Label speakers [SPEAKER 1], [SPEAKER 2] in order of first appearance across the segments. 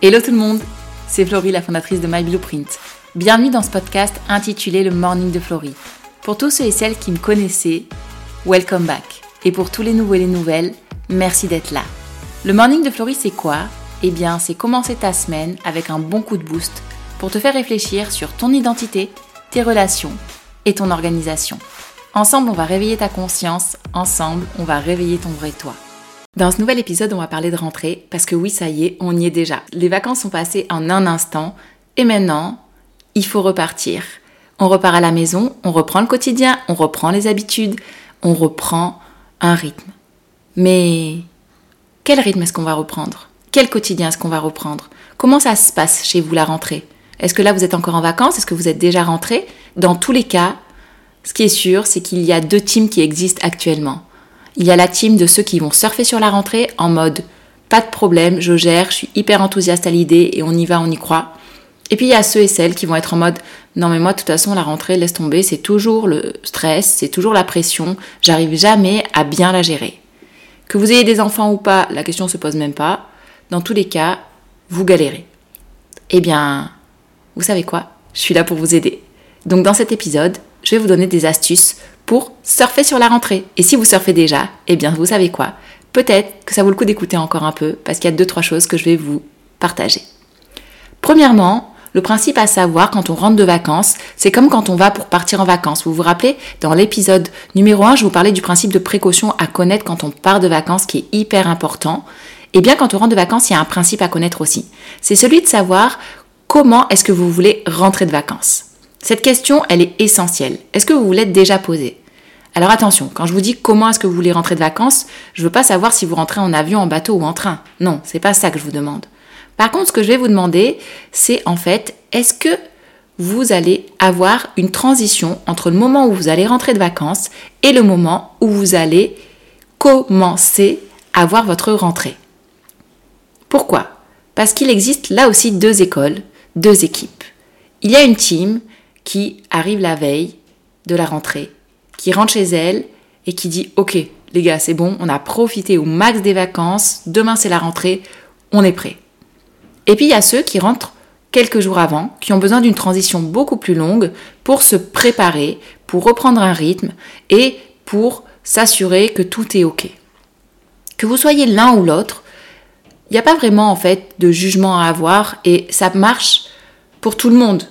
[SPEAKER 1] Hello tout le monde, c'est Florie, la fondatrice de My Blueprint. Bienvenue dans ce podcast intitulé Le Morning de Florie. Pour tous ceux et celles qui me connaissaient, welcome back. Et pour tous les nouveaux et les nouvelles, merci d'être là. Le Morning de Florie, c'est quoi? Eh bien, c'est commencer ta semaine avec un bon coup de boost pour te faire réfléchir sur ton identité, tes relations et ton organisation. Ensemble, on va réveiller ta conscience, ensemble, on va réveiller ton vrai toi. Dans ce nouvel épisode, on va parler de rentrée parce que oui, ça y est, on y est déjà. Les vacances sont passées en un instant et maintenant, il faut repartir. On repart à la maison, on reprend le quotidien, on reprend les habitudes, on reprend un rythme. Mais quel rythme est-ce qu'on va reprendre? Quel quotidien est-ce qu'on va reprendre? Comment ça se passe chez vous la rentrée? Est-ce que là vous êtes encore en vacances? Est-ce que vous êtes déjà rentré? Dans tous les cas, ce qui est sûr, c'est qu'il y a deux teams qui existent actuellement. Il y a la team de ceux qui vont surfer sur la rentrée en mode pas de problème, je gère, je suis hyper enthousiaste à l'idée et on y va, on y croit. Et puis il y a ceux et celles qui vont être en mode non mais moi de toute façon la rentrée laisse tomber, c'est toujours le stress, c'est toujours la pression, j'arrive jamais à bien la gérer. Que vous ayez des enfants ou pas, la question se pose même pas. Dans tous les cas, vous galérez. Eh bien, vous savez quoi? Je suis là pour vous aider. Donc dans cet épisode, je vais vous donner des astuces pour surfer sur la rentrée. Et si vous surfez déjà, eh bien vous savez quoi? Peut-être que ça vaut le coup d'écouter encore un peu parce qu'il y a deux trois choses que je vais vous partager. Premièrement, le principe à savoir quand on rentre de vacances, c'est comme quand on va pour partir en vacances. Vous vous rappelez, dans l'épisode numéro 1, je vous parlais du principe de précaution à connaître quand on part de vacances qui est hyper important. Eh bien quand on rentre de vacances, il y a un principe à connaître aussi. C'est celui de savoir comment est-ce que vous voulez rentrer de vacances. Cette question, elle est essentielle. Est-ce que vous vous l'êtes déjà posée? Alors attention, quand je vous dis comment est-ce que vous voulez rentrer de vacances, je veux pas savoir si vous rentrez en avion, en bateau ou en train. Non, c'est pas ça que je vous demande. Par contre, ce que je vais vous demander, c'est en fait, est-ce que vous allez avoir une transition entre le moment où vous allez rentrer de vacances et le moment où vous allez commencer à voir votre rentrée? Pourquoi? Parce qu'il existe là aussi deux écoles, deux équipes. Il y a une team qui arrive la veille de la rentrée, qui rentre chez elle et qui dit Ok, les gars, c'est bon, on a profité au max des vacances, demain c'est la rentrée, on est prêt. Et puis il y a ceux qui rentrent quelques jours avant, qui ont besoin d'une transition beaucoup plus longue pour se préparer, pour reprendre un rythme et pour s'assurer que tout est OK. Que vous soyez l'un ou l'autre, il n'y a pas vraiment en fait de jugement à avoir et ça marche pour tout le monde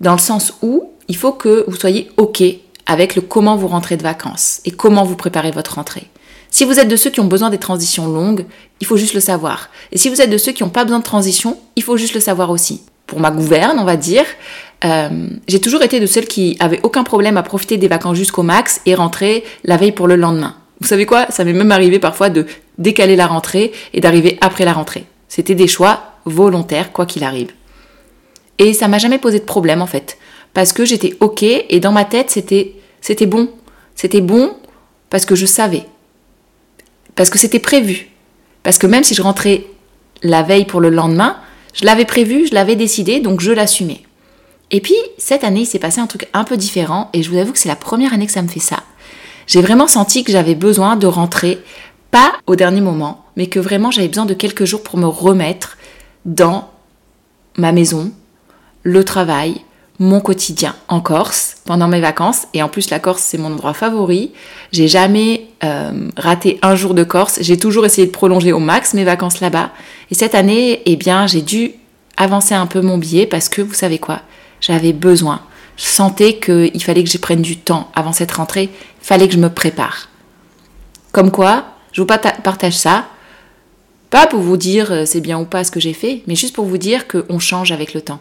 [SPEAKER 1] dans le sens où il faut que vous soyez OK avec le comment vous rentrez de vacances et comment vous préparez votre rentrée. Si vous êtes de ceux qui ont besoin des transitions longues, il faut juste le savoir. Et si vous êtes de ceux qui n'ont pas besoin de transition, il faut juste le savoir aussi. Pour ma gouverne, on va dire, euh, j'ai toujours été de celles qui avaient aucun problème à profiter des vacances jusqu'au max et rentrer la veille pour le lendemain. Vous savez quoi? Ça m'est même arrivé parfois de décaler la rentrée et d'arriver après la rentrée. C'était des choix volontaires, quoi qu'il arrive. Et ça m'a jamais posé de problème en fait. Parce que j'étais ok et dans ma tête c'était, c'était bon. C'était bon parce que je savais. Parce que c'était prévu. Parce que même si je rentrais la veille pour le lendemain, je l'avais prévu, je l'avais décidé, donc je l'assumais. Et puis, cette année, il s'est passé un truc un peu différent, et je vous avoue que c'est la première année que ça me fait ça. J'ai vraiment senti que j'avais besoin de rentrer, pas au dernier moment, mais que vraiment j'avais besoin de quelques jours pour me remettre dans ma maison, le travail, mon quotidien en Corse pendant mes vacances. Et en plus, la Corse, c'est mon endroit favori. J'ai jamais euh, raté un jour de Corse. J'ai toujours essayé de prolonger au max mes vacances là-bas. Et cette année, eh bien, j'ai dû avancer un peu mon billet parce que, vous savez quoi, j'avais besoin. Je sentais qu'il fallait que j'y prenne du temps avant cette rentrée. Il fallait que je me prépare. Comme quoi, je vous partage ça. Pas pour vous dire euh, c'est bien ou pas ce que j'ai fait, mais juste pour vous dire qu'on change avec le temps.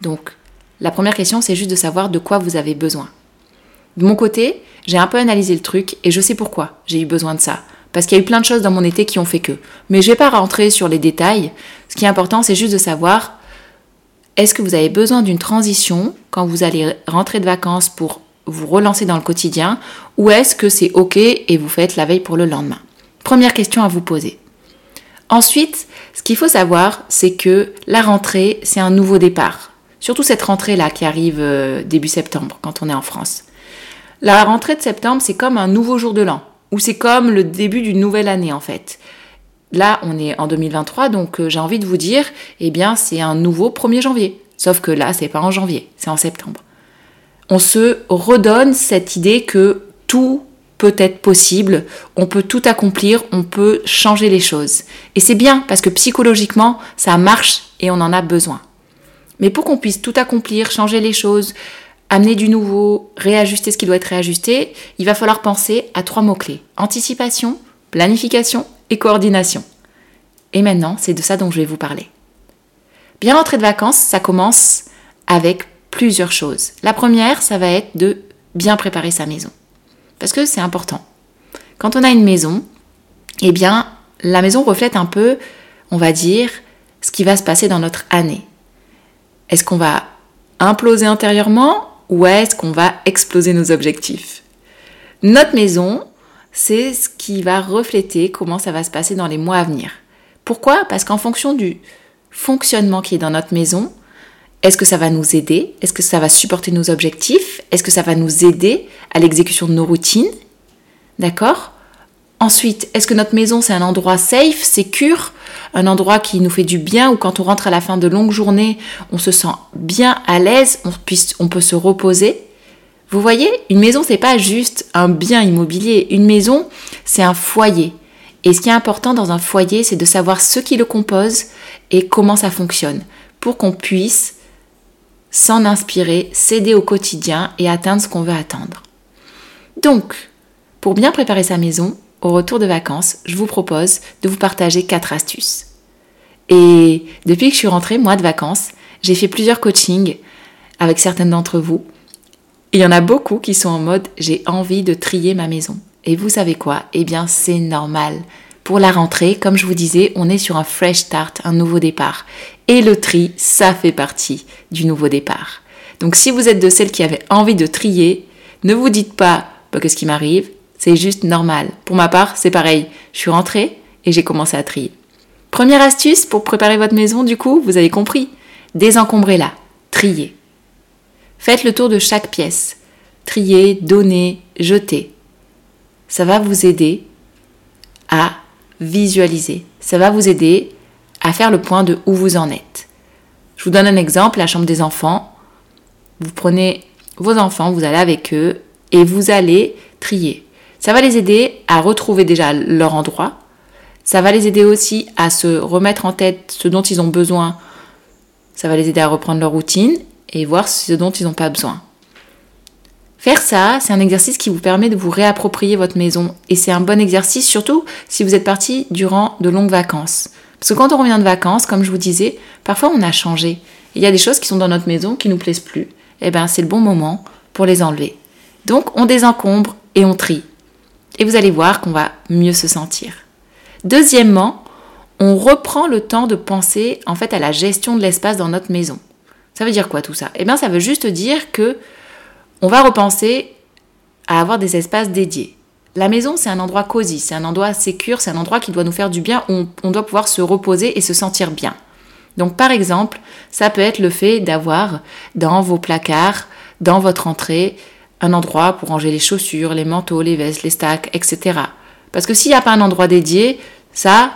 [SPEAKER 1] Donc, la première question, c'est juste de savoir de quoi vous avez besoin. De mon côté, j'ai un peu analysé le truc et je sais pourquoi j'ai eu besoin de ça. Parce qu'il y a eu plein de choses dans mon été qui ont fait que. Mais je vais pas rentrer sur les détails. Ce qui est important, c'est juste de savoir est-ce que vous avez besoin d'une transition quand vous allez rentrer de vacances pour vous relancer dans le quotidien ou est-ce que c'est OK et vous faites la veille pour le lendemain? Première question à vous poser. Ensuite, ce qu'il faut savoir, c'est que la rentrée, c'est un nouveau départ. Surtout cette rentrée-là qui arrive euh, début septembre quand on est en France. La rentrée de septembre, c'est comme un nouveau jour de l'an, ou c'est comme le début d'une nouvelle année en fait. là, on est en 2023, donc euh, j'ai envie de vous dire, eh bien, c'est un nouveau 1er janvier. Sauf que là, c'est pas en janvier, c'est en septembre. On se redonne cette idée que tout peut être possible, on peut tout accomplir, on peut changer les choses. Et c'est bien parce que psychologiquement, ça marche et on en a besoin. Mais pour qu'on puisse tout accomplir, changer les choses, amener du nouveau, réajuster ce qui doit être réajusté, il va falloir penser à trois mots-clés. Anticipation, planification et coordination. Et maintenant, c'est de ça dont je vais vous parler. Bien rentrer de vacances, ça commence avec plusieurs choses. La première, ça va être de bien préparer sa maison. Parce que c'est important. Quand on a une maison, eh bien, la maison reflète un peu, on va dire, ce qui va se passer dans notre année. Est-ce qu'on va imploser intérieurement ou est-ce qu'on va exploser nos objectifs? Notre maison, c'est ce qui va refléter comment ça va se passer dans les mois à venir. Pourquoi? Parce qu'en fonction du fonctionnement qui est dans notre maison, est-ce que ça va nous aider? Est-ce que ça va supporter nos objectifs? Est-ce que ça va nous aider à l'exécution de nos routines? D'accord? Ensuite, est-ce que notre maison c'est un endroit safe, secure, un endroit qui nous fait du bien ou quand on rentre à la fin de longues journées, on se sent bien à l'aise, on, on peut se reposer? Vous voyez, une maison c'est pas juste un bien immobilier, une maison c'est un foyer. Et ce qui est important dans un foyer, c'est de savoir ce qui le compose et comment ça fonctionne pour qu'on puisse s'en inspirer, s'aider au quotidien et atteindre ce qu'on veut atteindre. Donc, pour bien préparer sa maison, au retour de vacances, je vous propose de vous partager quatre astuces. Et depuis que je suis rentrée, moi, de vacances, j'ai fait plusieurs coachings avec certaines d'entre vous. il y en a beaucoup qui sont en mode j'ai envie de trier ma maison. Et vous savez quoi? Eh bien, c'est normal. Pour la rentrée, comme je vous disais, on est sur un fresh start, un nouveau départ. Et le tri, ça fait partie du nouveau départ. Donc si vous êtes de celles qui avaient envie de trier, ne vous dites pas bah, qu'est-ce qui m'arrive, c'est juste normal. Pour ma part, c'est pareil. Je suis rentrée et j'ai commencé à trier. Première astuce pour préparer votre maison, du coup, vous avez compris. Désencombrez-la, triez. Faites le tour de chaque pièce. Triez, donnez, jetez. Ça va vous aider à visualiser. Ça va vous aider à faire le point de où vous en êtes. Je vous donne un exemple, la chambre des enfants. Vous prenez vos enfants, vous allez avec eux et vous allez trier. Ça va les aider à retrouver déjà leur endroit. Ça va les aider aussi à se remettre en tête ce dont ils ont besoin. Ça va les aider à reprendre leur routine et voir ce dont ils n'ont pas besoin. Faire ça, c'est un exercice qui vous permet de vous réapproprier votre maison. Et c'est un bon exercice, surtout si vous êtes parti durant de longues vacances. Parce que quand on revient de vacances, comme je vous disais, parfois on a changé. Il y a des choses qui sont dans notre maison qui nous plaisent plus. Eh bien, c'est le bon moment pour les enlever. Donc, on désencombre et on trie et vous allez voir qu'on va mieux se sentir. Deuxièmement, on reprend le temps de penser en fait à la gestion de l'espace dans notre maison. Ça veut dire quoi tout ça? Eh bien, ça veut juste dire que on va repenser à avoir des espaces dédiés. La maison, c'est un endroit cosy, c'est un endroit sécur, c'est un endroit qui doit nous faire du bien, où on doit pouvoir se reposer et se sentir bien. Donc par exemple, ça peut être le fait d'avoir dans vos placards, dans votre entrée, un endroit pour ranger les chaussures, les manteaux, les vestes, les stacks, etc. Parce que s'il n'y a pas un endroit dédié, ça,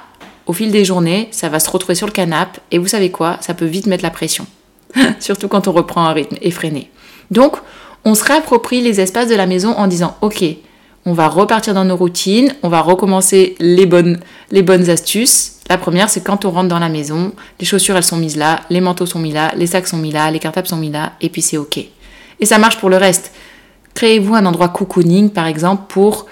[SPEAKER 1] au fil des journées, ça va se retrouver sur le canapé et vous savez quoi, ça peut vite mettre la pression. Surtout quand on reprend un rythme effréné. Donc, on se réapproprie les espaces de la maison en disant OK, on va repartir dans nos routines, on va recommencer les bonnes, les bonnes astuces. La première, c'est quand on rentre dans la maison, les chaussures elles sont mises là, les manteaux sont mis là, les sacs sont mis là, les cartables sont mis là, et puis c'est OK. Et ça marche pour le reste. Créez-vous un endroit cocooning, par exemple, pour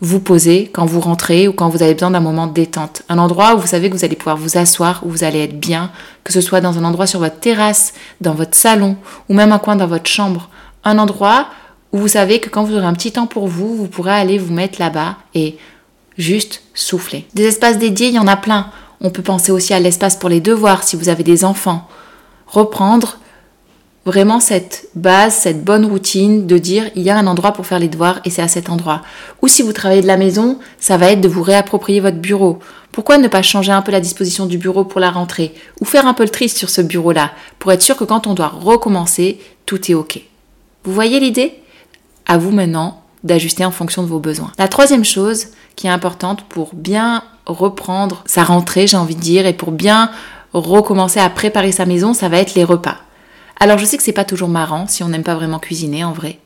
[SPEAKER 1] vous poser quand vous rentrez ou quand vous avez besoin d'un moment de détente? Un endroit où vous savez que vous allez pouvoir vous asseoir, où vous allez être bien, que ce soit dans un endroit sur votre terrasse, dans votre salon ou même un coin dans votre chambre. Un endroit où vous savez que quand vous aurez un petit temps pour vous, vous pourrez aller vous mettre là-bas et juste souffler. Des espaces dédiés, il y en a plein. On peut penser aussi à l'espace pour les devoirs si vous avez des enfants. Reprendre vraiment cette base, cette bonne routine de dire il y a un endroit pour faire les devoirs et c'est à cet endroit. Ou si vous travaillez de la maison, ça va être de vous réapproprier votre bureau. Pourquoi ne pas changer un peu la disposition du bureau pour la rentrée Ou faire un peu le triste sur ce bureau-là pour être sûr que quand on doit recommencer, tout est OK? Vous voyez l'idée? À vous maintenant d'ajuster en fonction de vos besoins. La troisième chose qui est importante pour bien reprendre sa rentrée, j'ai envie de dire, et pour bien recommencer à préparer sa maison, ça va être les repas. Alors je sais que c'est pas toujours marrant si on n'aime pas vraiment cuisiner en vrai.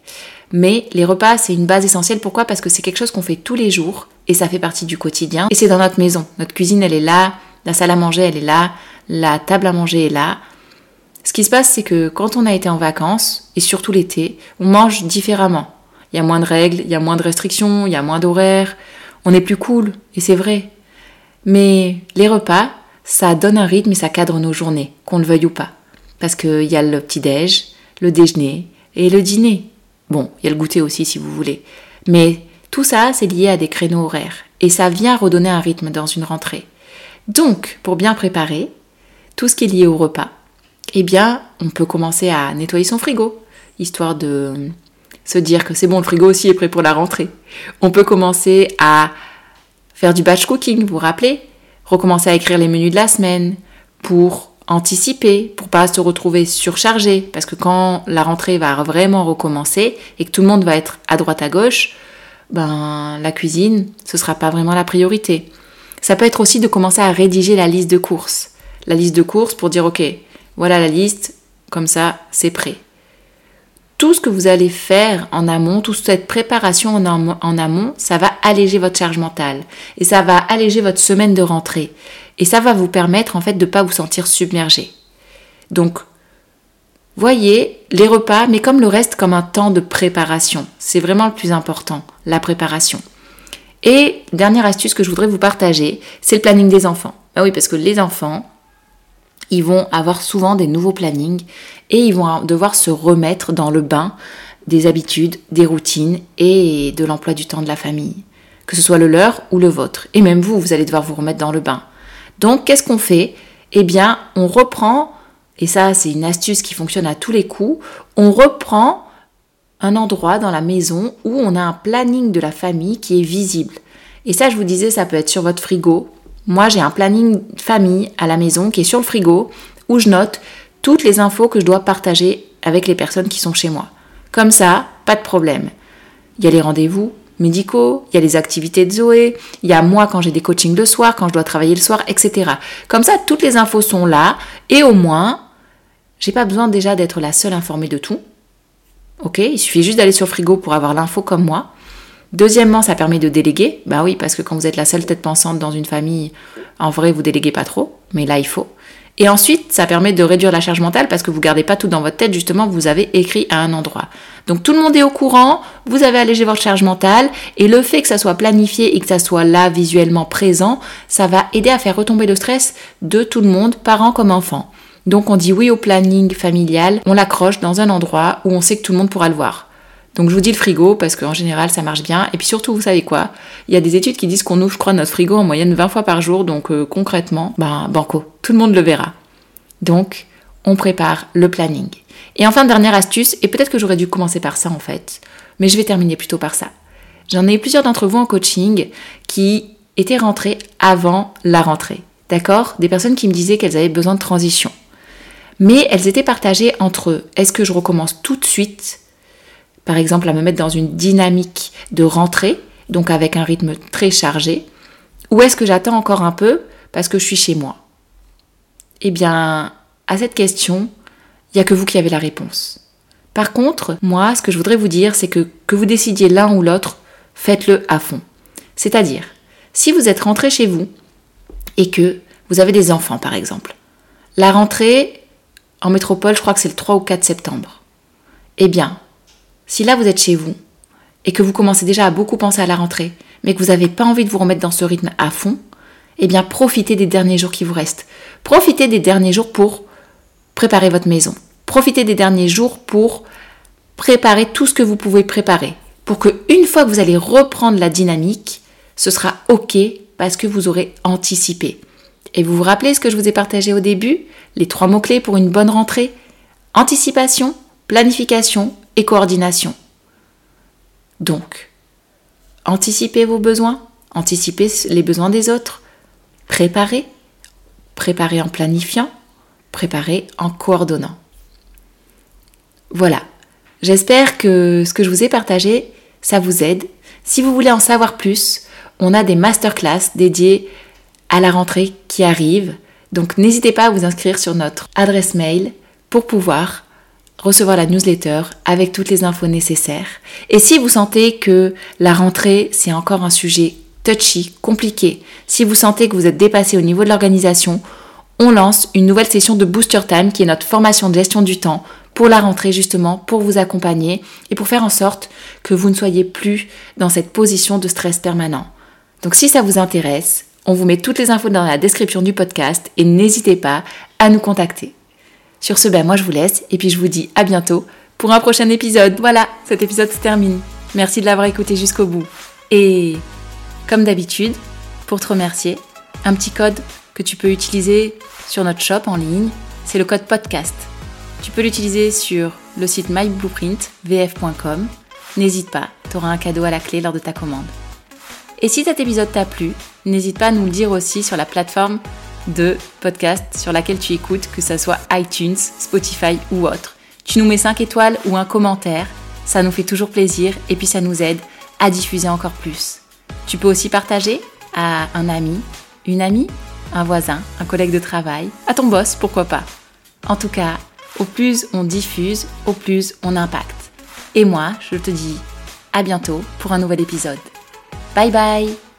[SPEAKER 1] Mais les repas, c'est une base essentielle. Pourquoi? Parce que c'est quelque chose qu'on fait tous les jours et ça fait partie du quotidien. Et c'est dans notre maison. Notre cuisine, elle est là, la salle à manger, elle est là, la table à manger est là. Ce qui se passe, c'est que quand on a été en vacances, et surtout l'été, on mange différemment. Il y a moins de règles, il y a moins de restrictions, il y a moins d'horaires. On est plus cool, et c'est vrai. Mais les repas, ça donne un rythme et ça cadre nos journées, qu'on le veuille ou pas. Parce qu'il y a le petit-déj, le déjeuner et le dîner. Bon, il y a le goûter aussi si vous voulez. Mais tout ça, c'est lié à des créneaux horaires. Et ça vient redonner un rythme dans une rentrée. Donc, pour bien préparer tout ce qui est lié au repas, eh bien, on peut commencer à nettoyer son frigo, histoire de se dire que c'est bon, le frigo aussi est prêt pour la rentrée. On peut commencer à faire du batch cooking, vous vous rappelez? Recommencer à écrire les menus de la semaine pour anticiper, pour pas se retrouver surchargé, parce que quand la rentrée va vraiment recommencer et que tout le monde va être à droite à gauche, ben la cuisine, ce sera pas vraiment la priorité. Ça peut être aussi de commencer à rédiger la liste de courses. La liste de courses pour dire ok, voilà la liste, comme ça c'est prêt. Tout ce que vous allez faire en amont, toute cette préparation en, amont, ça va alléger votre charge mentale et ça va alléger votre semaine de rentrée et ça va vous permettre en fait de ne pas vous sentir submergé. Donc, voyez les repas, mais comme le reste, comme un temps de préparation. C'est vraiment le plus important, la préparation. Et dernière astuce que je voudrais vous partager, c'est le planning des enfants. Ah oui, parce que les enfants, ils vont avoir souvent des nouveaux plannings et ils vont devoir se remettre dans le bain des habitudes, des routines et de l'emploi du temps de la famille, que ce soit le leur ou le vôtre. Et même vous, vous allez devoir vous remettre dans le bain. Donc, qu'est-ce qu'on fait? Eh bien, on reprend, et ça c'est une astuce qui fonctionne à tous les coups, on reprend un endroit dans la maison où on a un planning de la famille qui est visible. Et ça, je vous disais, ça peut être sur votre frigo. Moi, j'ai un planning famille à la maison qui est sur le frigo où je note toutes les infos que je dois partager avec les personnes qui sont chez moi. Comme ça, pas de problème. Il y a les rendez-vous médicaux, il y a les activités de Zoé, il y a moi quand j'ai des coachings le soir, quand je dois travailler le soir, etc. Comme ça, toutes les infos sont là et au moins, j'ai pas besoin déjà d'être la seule informée de tout. Ok, il suffit juste d'aller sur le frigo pour avoir l'info comme moi. Deuxièmement, ça permet de déléguer. Bah oui, parce que quand vous êtes la seule tête pensante dans une famille, en vrai, vous déléguez pas trop, mais là, il faut. Et ensuite, ça permet de réduire la charge mentale parce que vous gardez pas tout dans votre tête, justement, vous avez écrit à un endroit. Donc tout le monde est au courant, vous avez allégé votre charge mentale, et le fait que ça soit planifié et que ça soit là visuellement présent, ça va aider à faire retomber le stress de tout le monde, parents comme enfants. Donc on dit oui au planning familial, on l'accroche dans un endroit où on sait que tout le monde pourra le voir. Donc je vous dis le frigo parce qu'en général ça marche bien. Et puis surtout, vous savez quoi? Il y a des études qui disent qu'on ouvre, je crois, notre frigo en moyenne 20 fois par jour. Donc euh, concrètement, ben banco, tout le monde le verra. Donc on prépare le planning. Et enfin, dernière astuce, et peut-être que j'aurais dû commencer par ça en fait, mais je vais terminer plutôt par ça. J'en ai plusieurs d'entre vous en coaching qui étaient rentrés avant la rentrée. D'accord? Des personnes qui me disaient qu'elles avaient besoin de transition mais elles étaient partagées entre. Est-ce que je recommence tout de suite, par exemple, à me mettre dans une dynamique de rentrée, donc avec un rythme très chargé, ou est-ce que j'attends encore un peu parce que je suis chez moi? Eh bien, à cette question, il n'y a que vous qui avez la réponse. Par contre, moi, ce que je voudrais vous dire, c'est que que vous décidiez l'un ou l'autre, faites-le à fond. C'est-à-dire, si vous êtes rentré chez vous et que vous avez des enfants, par exemple, la rentrée, en métropole, je crois que c'est le 3 ou 4 septembre. Eh bien, si là vous êtes chez vous et que vous commencez déjà à beaucoup penser à la rentrée, mais que vous n'avez pas envie de vous remettre dans ce rythme à fond, eh bien profitez des derniers jours qui vous restent. Profitez des derniers jours pour préparer votre maison. Profitez des derniers jours pour préparer tout ce que vous pouvez préparer. Pour que une fois que vous allez reprendre la dynamique, ce sera OK parce que vous aurez anticipé. Et vous vous rappelez ce que je vous ai partagé au début? Les trois mots-clés pour une bonne rentrée Anticipation, planification et coordination. Donc, anticipez vos besoins, anticipez les besoins des autres, préparez, préparez en planifiant, préparez en coordonnant. Voilà, j'espère que ce que je vous ai partagé, ça vous aide. Si vous voulez en savoir plus, on a des masterclass dédiées à la rentrée qui arrive. Donc n'hésitez pas à vous inscrire sur notre adresse mail pour pouvoir recevoir la newsletter avec toutes les infos nécessaires. Et si vous sentez que la rentrée, c'est encore un sujet touchy, compliqué, si vous sentez que vous êtes dépassé au niveau de l'organisation, on lance une nouvelle session de Booster Time qui est notre formation de gestion du temps pour la rentrée justement, pour vous accompagner et pour faire en sorte que vous ne soyez plus dans cette position de stress permanent. Donc si ça vous intéresse, on vous met toutes les infos dans la description du podcast et n'hésitez pas à nous contacter. Sur ce, ben moi je vous laisse et puis je vous dis à bientôt pour un prochain épisode. Voilà, cet épisode se termine. Merci de l'avoir écouté jusqu'au bout. Et comme d'habitude, pour te remercier, un petit code que tu peux utiliser sur notre shop en ligne, c'est le code podcast. Tu peux l'utiliser sur le site myblueprintvf.com. N'hésite pas, tu auras un cadeau à la clé lors de ta commande. Et si cet épisode t'a plu, n'hésite pas à nous le dire aussi sur la plateforme de podcast sur laquelle tu écoutes, que ce soit iTunes, Spotify ou autre. Tu nous mets 5 étoiles ou un commentaire, ça nous fait toujours plaisir et puis ça nous aide à diffuser encore plus. Tu peux aussi partager à un ami, une amie, un voisin, un collègue de travail, à ton boss, pourquoi pas. En tout cas, au plus on diffuse, au plus on impacte. Et moi, je te dis à bientôt pour un nouvel épisode. Bye bye